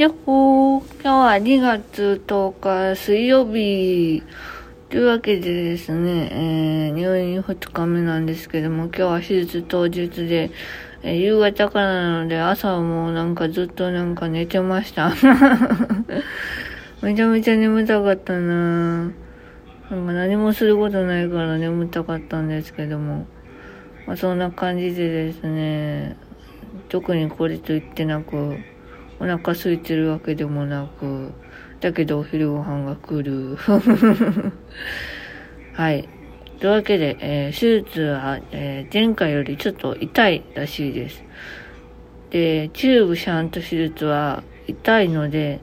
やっほー、今日は2月10日水曜日。というわけでですね、えー、入院2日目なんですけども、今日は手術当日で、えー、夕方からなので朝はもうなんかずっとなんか寝てました。めちゃめちゃ眠たかったななんか何もすることないから眠たかったんですけども、まあ、そんな感じでですね、特にこれと言ってなく、お腹空いてるわけでもなく、だけどお昼ご飯が来る。はい。というわけで、えー、手術は、えー、前回よりちょっと痛いらしいです。で、チューブシャント手術は痛いので、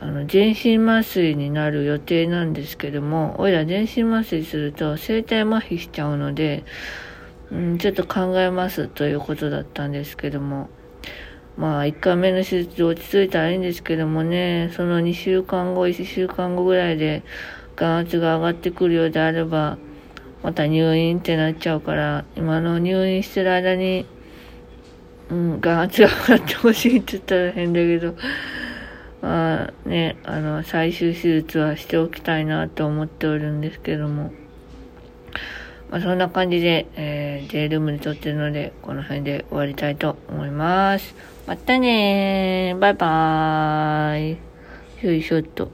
あの、全身麻酔になる予定なんですけども、おいら全身麻酔すると生体麻痺しちゃうので、うん、ちょっと考えますということだったんですけども、まあ、1回目の手術落ち着いたらいいんですけどもね、その2週間後、1週間後ぐらいで眼圧が上がってくるようであれば、また入院ってなっちゃうから、今の入院してる間に、うん、眼圧が上がってほしいって言ったら変だけど、まあね、あの、最終手術はしておきたいなと思っておるんですけども、まあ、そんな感じで、えー、J ルームに撮ってるので、この辺で終わりたいと思います。またねー。バイバーイ。よいしょっと。